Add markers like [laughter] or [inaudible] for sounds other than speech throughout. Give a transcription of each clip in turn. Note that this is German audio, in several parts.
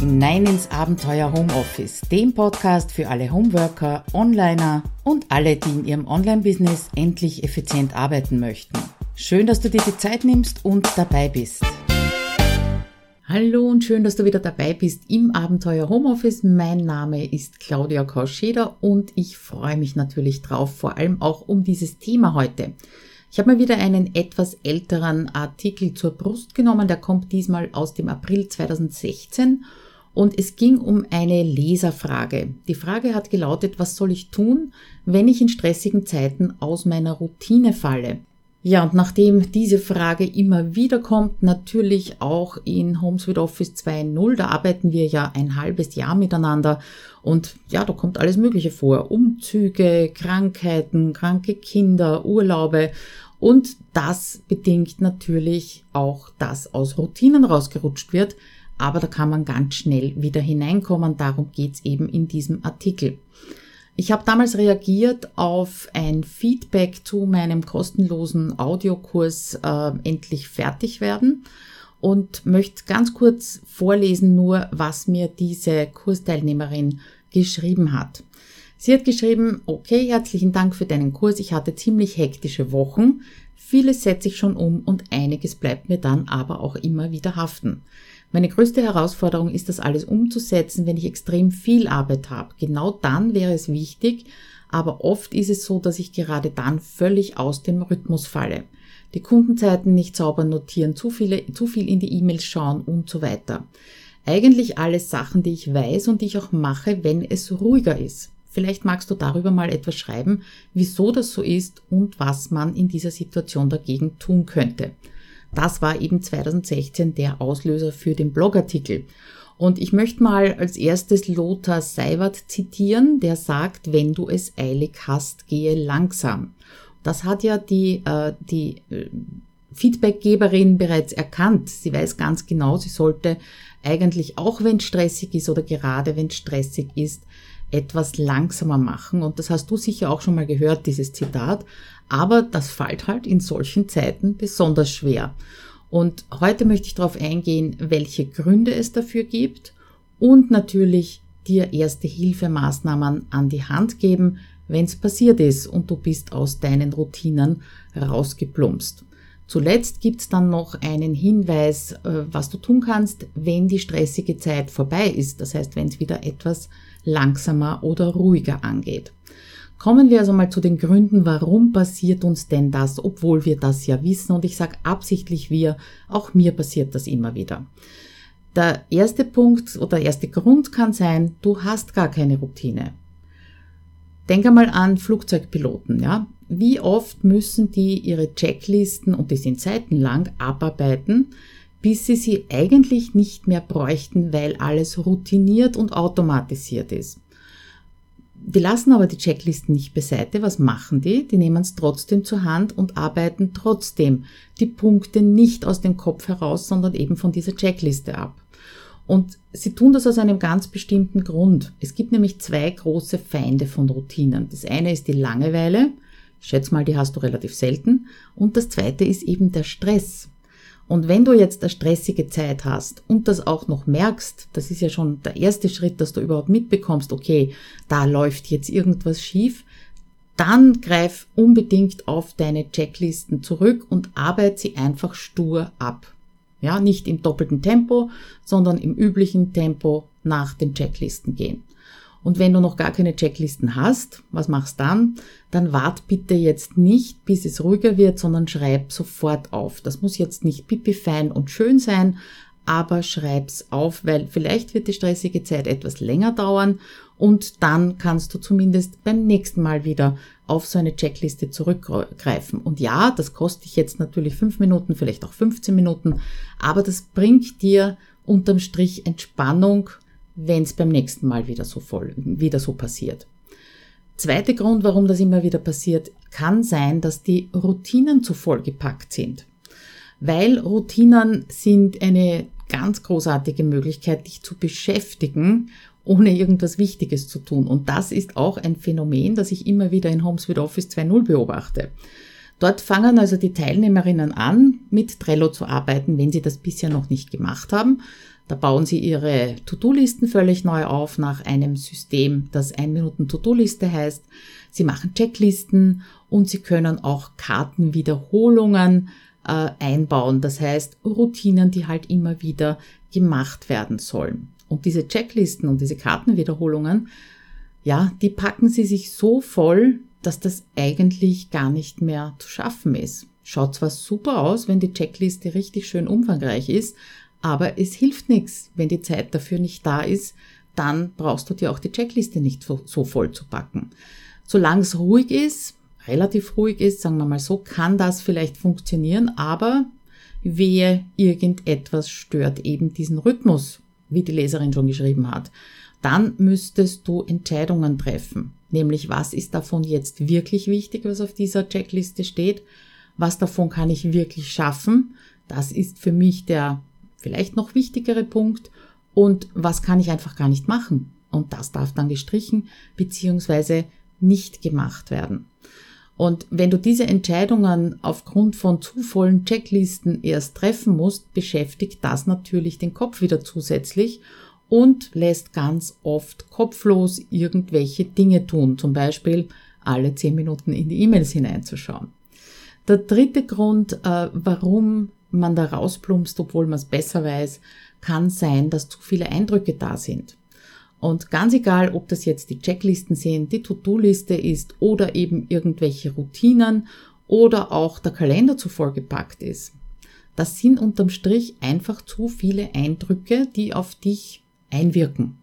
hinein ins Abenteuer Homeoffice, dem Podcast für alle Homeworker, Onliner und alle, die in ihrem Online-Business endlich effizient arbeiten möchten. Schön, dass du dir die Zeit nimmst und dabei bist. Hallo und schön, dass du wieder dabei bist im Abenteuer Homeoffice. Mein Name ist Claudia Kauscheder und ich freue mich natürlich drauf, vor allem auch um dieses Thema heute. Ich habe mir wieder einen etwas älteren Artikel zur Brust genommen, der kommt diesmal aus dem April 2016 und es ging um eine Leserfrage. Die Frage hat gelautet, was soll ich tun, wenn ich in stressigen Zeiten aus meiner Routine falle? Ja, und nachdem diese Frage immer wieder kommt, natürlich auch in HomeSuite Office 2.0, da arbeiten wir ja ein halbes Jahr miteinander und ja, da kommt alles Mögliche vor. Umzüge, Krankheiten, kranke Kinder, Urlaube und das bedingt natürlich auch, dass aus Routinen rausgerutscht wird, aber da kann man ganz schnell wieder hineinkommen, darum geht's eben in diesem Artikel. Ich habe damals reagiert auf ein Feedback zu meinem kostenlosen Audiokurs äh, Endlich fertig werden und möchte ganz kurz vorlesen nur, was mir diese Kursteilnehmerin geschrieben hat. Sie hat geschrieben, okay, herzlichen Dank für deinen Kurs. Ich hatte ziemlich hektische Wochen. Vieles setze ich schon um und einiges bleibt mir dann aber auch immer wieder haften. Meine größte Herausforderung ist, das alles umzusetzen, wenn ich extrem viel Arbeit habe. Genau dann wäre es wichtig, aber oft ist es so, dass ich gerade dann völlig aus dem Rhythmus falle. Die Kundenzeiten nicht sauber notieren, zu, viele, zu viel in die E-Mails schauen und so weiter. Eigentlich alles Sachen, die ich weiß und die ich auch mache, wenn es ruhiger ist. Vielleicht magst du darüber mal etwas schreiben, wieso das so ist und was man in dieser Situation dagegen tun könnte. Das war eben 2016 der Auslöser für den Blogartikel. Und ich möchte mal als erstes Lothar Seiwert zitieren, der sagt, wenn du es eilig hast, gehe langsam. Das hat ja die, äh, die äh, Feedbackgeberin bereits erkannt. Sie weiß ganz genau, sie sollte eigentlich auch wenn es stressig ist oder gerade wenn es stressig ist, etwas langsamer machen. Und das hast du sicher auch schon mal gehört, dieses Zitat. Aber das fällt halt in solchen Zeiten besonders schwer. Und heute möchte ich darauf eingehen, welche Gründe es dafür gibt und natürlich dir erste Hilfemaßnahmen an die Hand geben, wenn es passiert ist und du bist aus deinen Routinen rausgeplumpst. Zuletzt gibt's dann noch einen Hinweis, äh, was du tun kannst, wenn die stressige Zeit vorbei ist. Das heißt, wenn es wieder etwas langsamer oder ruhiger angeht. Kommen wir also mal zu den Gründen, warum passiert uns denn das, obwohl wir das ja wissen. Und ich sage absichtlich wir, auch mir passiert das immer wieder. Der erste Punkt oder der erste Grund kann sein, du hast gar keine Routine. Denk einmal an Flugzeugpiloten, ja. Wie oft müssen die ihre Checklisten, und die sind seitenlang, abarbeiten, bis sie sie eigentlich nicht mehr bräuchten, weil alles routiniert und automatisiert ist. Die lassen aber die Checklisten nicht beiseite. Was machen die? Die nehmen es trotzdem zur Hand und arbeiten trotzdem die Punkte nicht aus dem Kopf heraus, sondern eben von dieser Checkliste ab. Und sie tun das aus einem ganz bestimmten Grund. Es gibt nämlich zwei große Feinde von Routinen. Das eine ist die Langeweile. Ich schätze mal, die hast du relativ selten. Und das zweite ist eben der Stress. Und wenn du jetzt eine stressige Zeit hast und das auch noch merkst, das ist ja schon der erste Schritt, dass du überhaupt mitbekommst, okay, da läuft jetzt irgendwas schief, dann greif unbedingt auf deine Checklisten zurück und arbeite sie einfach stur ab. Ja, nicht im doppelten Tempo, sondern im üblichen Tempo nach den Checklisten gehen. Und wenn du noch gar keine Checklisten hast, was machst dann? Dann wart bitte jetzt nicht, bis es ruhiger wird, sondern schreib sofort auf. Das muss jetzt nicht pipi fein und schön sein, aber schreib's auf, weil vielleicht wird die stressige Zeit etwas länger dauern und dann kannst du zumindest beim nächsten Mal wieder auf so eine Checkliste zurückgreifen. Und ja, das kostet dich jetzt natürlich fünf Minuten, vielleicht auch 15 Minuten, aber das bringt dir unterm Strich Entspannung, wenn es beim nächsten Mal wieder so voll, wieder so passiert. Zweiter Grund, warum das immer wieder passiert, kann sein, dass die Routinen zu voll gepackt sind. Weil Routinen sind eine ganz großartige Möglichkeit, dich zu beschäftigen, ohne irgendwas Wichtiges zu tun. Und das ist auch ein Phänomen, das ich immer wieder in HomeSuite Office 2.0 beobachte. Dort fangen also die Teilnehmerinnen an, mit Trello zu arbeiten, wenn sie das bisher noch nicht gemacht haben. Da bauen Sie Ihre To-Do-Listen völlig neu auf nach einem System, das 1 Minuten To-Do-Liste heißt. Sie machen Checklisten und Sie können auch Kartenwiederholungen äh, einbauen. Das heißt Routinen, die halt immer wieder gemacht werden sollen. Und diese Checklisten und diese Kartenwiederholungen, ja, die packen Sie sich so voll, dass das eigentlich gar nicht mehr zu schaffen ist. Schaut zwar super aus, wenn die Checkliste richtig schön umfangreich ist, aber es hilft nichts, wenn die Zeit dafür nicht da ist, dann brauchst du dir auch die Checkliste nicht so voll zu packen. Solange es ruhig ist, relativ ruhig ist, sagen wir mal so, kann das vielleicht funktionieren, aber wehe, irgendetwas stört eben diesen Rhythmus, wie die Leserin schon geschrieben hat. Dann müsstest du Entscheidungen treffen, nämlich was ist davon jetzt wirklich wichtig, was auf dieser Checkliste steht, was davon kann ich wirklich schaffen, das ist für mich der vielleicht noch wichtigere Punkt und was kann ich einfach gar nicht machen. Und das darf dann gestrichen bzw. nicht gemacht werden. Und wenn du diese Entscheidungen aufgrund von zu vollen Checklisten erst treffen musst, beschäftigt das natürlich den Kopf wieder zusätzlich und lässt ganz oft kopflos irgendwelche Dinge tun, zum Beispiel alle zehn Minuten in die E-Mails hineinzuschauen. Der dritte Grund, äh, warum man da rausplumpst, obwohl man es besser weiß, kann sein, dass zu viele Eindrücke da sind. Und ganz egal, ob das jetzt die Checklisten sind, die To-Do-Liste ist oder eben irgendwelche Routinen oder auch der Kalender zu vollgepackt ist. Das sind unterm Strich einfach zu viele Eindrücke, die auf dich einwirken.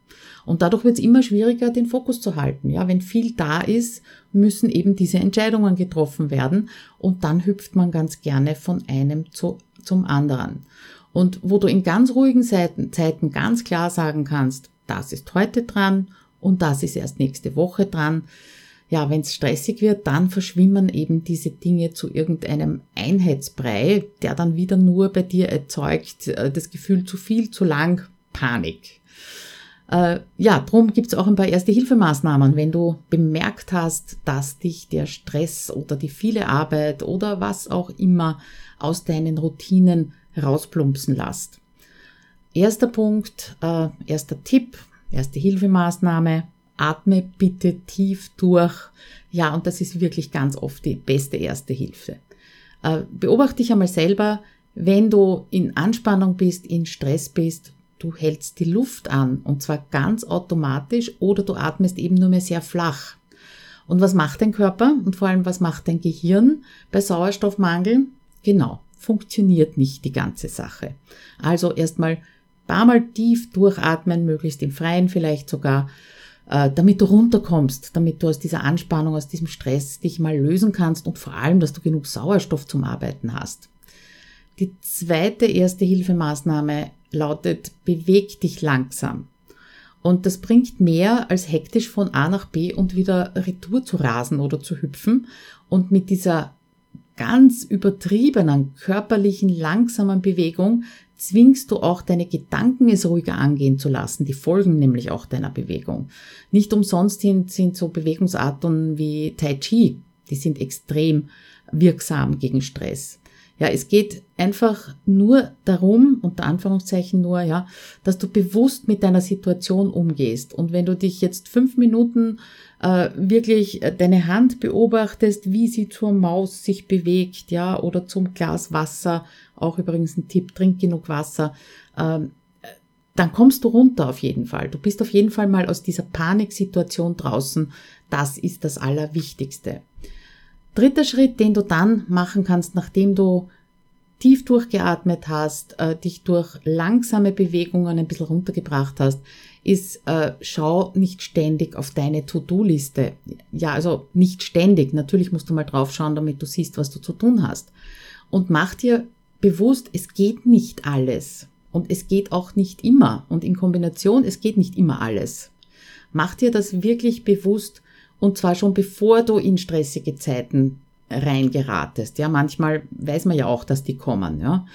Und dadurch wird es immer schwieriger, den Fokus zu halten. Ja, wenn viel da ist, müssen eben diese Entscheidungen getroffen werden und dann hüpft man ganz gerne von einem zu zum anderen. Und wo du in ganz ruhigen Zeiten, Zeiten ganz klar sagen kannst, das ist heute dran und das ist erst nächste Woche dran. Ja, wenn es stressig wird, dann verschwimmen eben diese Dinge zu irgendeinem Einheitsbrei, der dann wieder nur bei dir erzeugt äh, das Gefühl zu viel, zu lang, Panik. Äh, ja, drum gibt's auch ein paar Erste-Hilfemaßnahmen, wenn du bemerkt hast, dass dich der Stress oder die viele Arbeit oder was auch immer aus deinen Routinen rausplumpsen lässt. Erster Punkt, äh, erster Tipp, erste Hilfemaßnahme, atme bitte tief durch. Ja, und das ist wirklich ganz oft die beste erste Hilfe. Äh, beobachte dich einmal selber, wenn du in Anspannung bist, in Stress bist, du hältst die Luft an und zwar ganz automatisch oder du atmest eben nur mehr sehr flach. Und was macht dein Körper und vor allem was macht dein Gehirn bei Sauerstoffmangel? Genau, funktioniert nicht die ganze Sache. Also erstmal paar Mal tief durchatmen, möglichst im Freien vielleicht sogar, äh, damit du runterkommst, damit du aus dieser Anspannung, aus diesem Stress dich mal lösen kannst und vor allem, dass du genug Sauerstoff zum Arbeiten hast. Die zweite erste Hilfemaßnahme lautet, beweg dich langsam. Und das bringt mehr als hektisch von A nach B und wieder retour zu rasen oder zu hüpfen. Und mit dieser ganz übertriebenen körperlichen langsamen Bewegung zwingst du auch deine Gedanken es ruhiger angehen zu lassen. Die folgen nämlich auch deiner Bewegung. Nicht umsonst sind, sind so Bewegungsarten wie Tai Chi, die sind extrem wirksam gegen Stress. Ja, es geht einfach nur darum, unter Anführungszeichen nur, ja, dass du bewusst mit deiner Situation umgehst. Und wenn du dich jetzt fünf Minuten äh, wirklich deine Hand beobachtest, wie sie zur Maus sich bewegt, ja, oder zum Glas Wasser, auch übrigens ein Tipp, trink genug Wasser, ähm, dann kommst du runter auf jeden Fall. Du bist auf jeden Fall mal aus dieser Paniksituation draußen. Das ist das Allerwichtigste. Dritter Schritt, den du dann machen kannst, nachdem du tief durchgeatmet hast, äh, dich durch langsame Bewegungen ein bisschen runtergebracht hast, ist, äh, schau nicht ständig auf deine To-Do-Liste. Ja, also nicht ständig. Natürlich musst du mal drauf schauen, damit du siehst, was du zu tun hast. Und mach dir bewusst, es geht nicht alles. Und es geht auch nicht immer. Und in Kombination, es geht nicht immer alles. Mach dir das wirklich bewusst und zwar schon bevor du in stressige Zeiten reingeratest. Ja, manchmal weiß man ja auch, dass die kommen. Ja.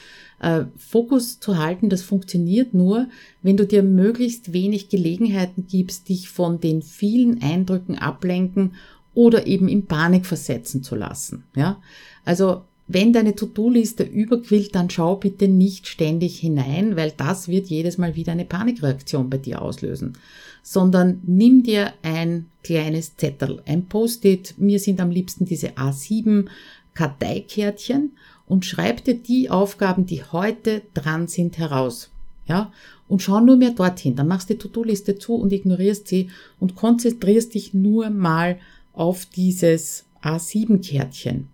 Äh, Fokus zu halten, das funktioniert nur, wenn du dir möglichst wenig Gelegenheiten gibst, dich von den vielen Eindrücken ablenken oder eben in Panik versetzen zu lassen. Ja, also Wenn deine To-Do-Liste überquillt, dann schau bitte nicht ständig hinein, weil das wird jedes Mal wieder eine Panikreaktion bei dir auslösen. Sondern nimm dir ein kleines Zettel, ein Post-it. Mir sind am liebsten diese A7 Karteikärtchen und schreib dir die Aufgaben, die heute dran sind, heraus. Ja, und schau nur mehr dorthin. Dann machst du die To-Do-Liste zu und ignorierst sie und konzentrierst dich nur mal auf dieses A7-Kärtchen.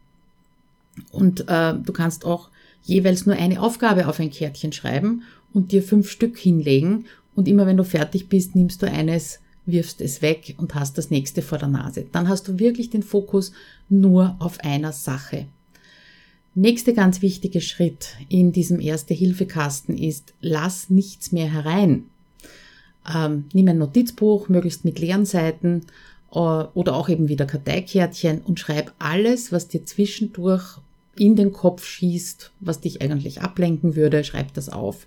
Und äh, du kannst auch jeweils nur eine Aufgabe auf ein Kärtchen schreiben und dir fünf Stück hinlegen. Und immer wenn du fertig bist, nimmst du eines, wirfst es weg und hast das nächste vor der Nase. Dann hast du wirklich den Fokus nur auf einer Sache. Nächster ganz wichtiger Schritt in diesem Erste-Hilfe-Kasten ist, lass nichts mehr herein. Ähm, nimm ein Notizbuch, möglichst mit leeren Seiten äh, oder auch eben wieder Karteikärtchen und schreib alles, was dir zwischendurch in den Kopf schießt, was dich eigentlich ablenken würde, schreib das auf.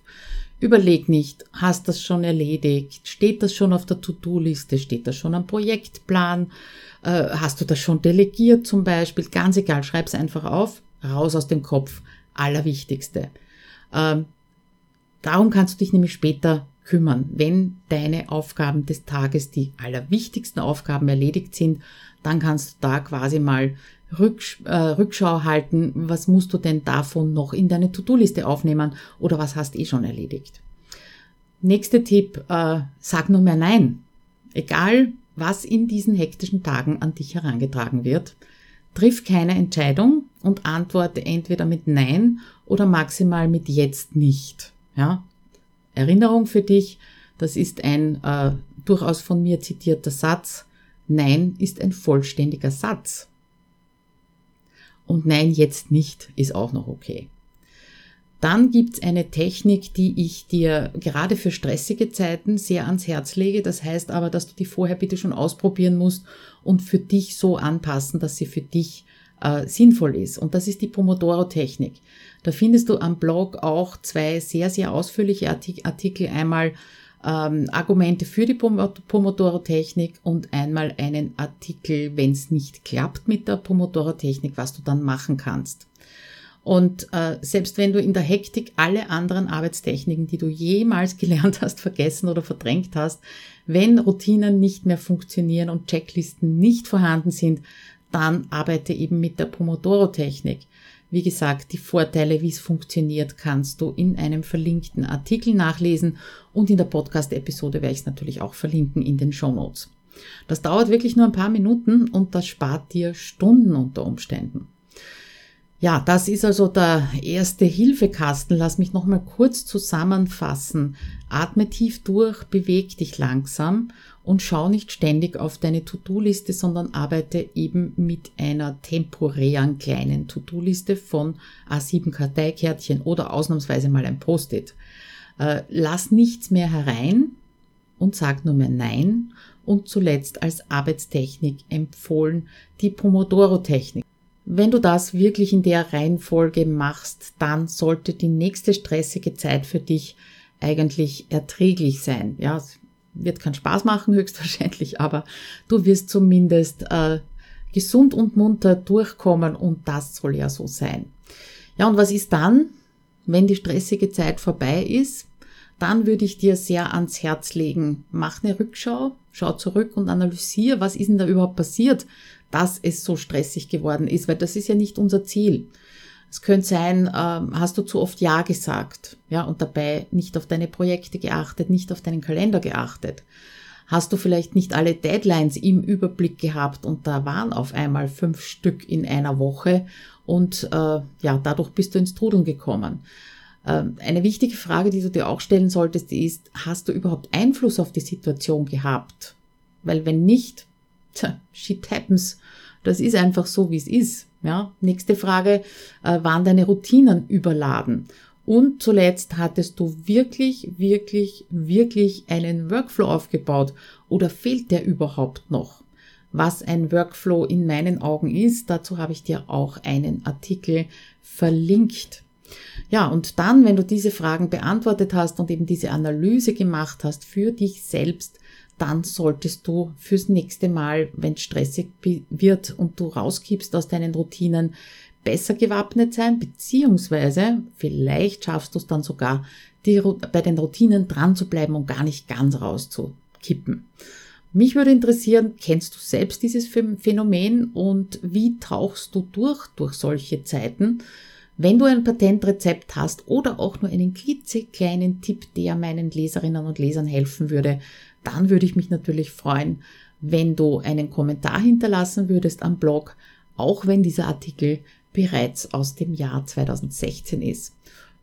Überleg nicht, hast das schon erledigt? Steht das schon auf der To-Do-Liste? Steht das schon am Projektplan? Äh, hast du das schon delegiert zum Beispiel? Ganz egal, schreib es einfach auf, raus aus dem Kopf. Allerwichtigste. Ähm, darum kannst du dich nämlich später kümmern. Wenn deine Aufgaben des Tages die allerwichtigsten Aufgaben erledigt sind, dann kannst du da quasi mal Rücksch äh, Rückschau halten, was musst du denn davon noch in deine To-Do-Liste aufnehmen oder was hast eh schon erledigt. Nächster Tipp, äh, sag nur mehr Nein. Egal, was in diesen hektischen Tagen an dich herangetragen wird, triff keine Entscheidung und antworte entweder mit Nein oder maximal mit Jetzt nicht. Ja? Erinnerung für dich, das ist ein äh, durchaus von mir zitierter Satz. Nein ist ein vollständiger Satz. Und nein, jetzt nicht ist auch noch okay. Dann gibt's eine Technik, die ich dir gerade für stressige Zeiten sehr ans Herz lege. Das heißt aber, dass du die vorher bitte schon ausprobieren musst und für dich so anpassen, dass sie für dich äh, sinnvoll ist. Und das ist die Pomodoro-Technik. Da findest du am Blog auch zwei sehr, sehr ausführliche Artikel. Einmal ähm, Argumente für die Pomodoro-Technik und einmal einen Artikel, wenn es nicht klappt mit der Pomodoro-Technik, was du dann machen kannst. Und äh, selbst wenn du in der Hektik alle anderen Arbeitstechniken, die du jemals [laughs] gelernt hast, vergessen oder verdrängt hast, wenn Routinen nicht mehr funktionieren und Checklisten nicht vorhanden sind, dann arbeite eben mit der Pomodoro-Technik. Wie gesagt, die Vorteile, wie es funktioniert, kannst du in einem verlinkten Artikel nachlesen und in der Podcast-Episode werde ich es natürlich auch verlinken in den Show Notes. Das dauert wirklich nur ein paar Minuten und das spart dir Stunden unter Umständen. Ja, das ist also der erste Hilfekasten. Lass mich nochmal kurz zusammenfassen. Atme tief durch, beweg dich langsam und schau nicht ständig auf deine To-Do-Liste, sondern arbeite eben mit einer temporären kleinen To-Do-Liste von A7 Karteikärtchen oder ausnahmsweise mal ein Post-it. Äh, lass nichts mehr herein und sag nur mehr Nein. Und zuletzt als Arbeitstechnik empfohlen die Pomodoro-Technik. Wenn du das wirklich in der Reihenfolge machst, dann sollte die nächste stressige Zeit für dich eigentlich erträglich sein. Ja, es wird keinen Spaß machen [laughs] höchstwahrscheinlich, aber du wirst zumindest äh, gesund und munter durchkommen und das soll ja so sein. Ja, und was ist dann, wenn die stressige Zeit vorbei ist? Dann würde ich dir sehr ans Herz legen, mach eine Rückschau, schau zurück und analysiere, was ist denn da überhaupt passiert? Dass es so stressig geworden ist, weil das ist ja nicht unser Ziel. Es könnte sein, ähm, hast du zu oft Ja gesagt, ja, und dabei nicht auf deine Projekte geachtet, nicht auf deinen Kalender geachtet. Hast du vielleicht nicht alle Deadlines im Überblick gehabt und da waren auf einmal fünf Stück in einer Woche und äh, ja, dadurch bist du ins Trudeln gekommen. Ähm, eine wichtige Frage, die du dir auch stellen solltest, ist, hast du überhaupt Einfluss auf die Situation gehabt? Weil wenn nicht, tja, shit happens. Das ist einfach so, wie es ist. Ja. Nächste Frage, äh, waren deine Routinen überladen? Und zuletzt hattest du wirklich, wirklich, wirklich einen Workflow aufgebaut oder fehlt der überhaupt noch? Was ein Workflow in meinen Augen ist, dazu habe ich dir auch einen Artikel verlinkt. Ja, und dann, wenn du diese Fragen beantwortet hast und eben diese Analyse gemacht hast für dich selbst, dann solltest du fürs nächste Mal, wenn es stressig wird und du rauskippst aus deinen Routinen, besser gewappnet sein, beziehungsweise vielleicht schaffst du es dann sogar, die, bei den Routinen dran zu bleiben und gar nicht ganz rauszukippen. Mich würde interessieren, kennst du selbst dieses Phänomen und wie tauchst du durch durch solche Zeiten? Wenn du ein Patentrezept hast oder auch nur einen klitzekleinen Tipp, der meinen Leserinnen und Lesern helfen würde, dann würde ich mich natürlich freuen, wenn du einen Kommentar hinterlassen würdest am Blog, auch wenn dieser Artikel bereits aus dem Jahr 2016 ist.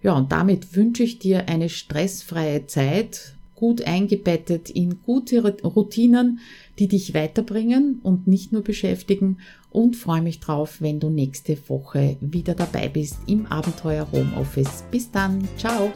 Ja, und damit wünsche ich dir eine stressfreie Zeit, gut eingebettet in gute Routinen, die dich weiterbringen und nicht nur beschäftigen und freue mich drauf, wenn du nächste Woche wieder dabei bist im Abenteuer Homeoffice. Bis dann, ciao!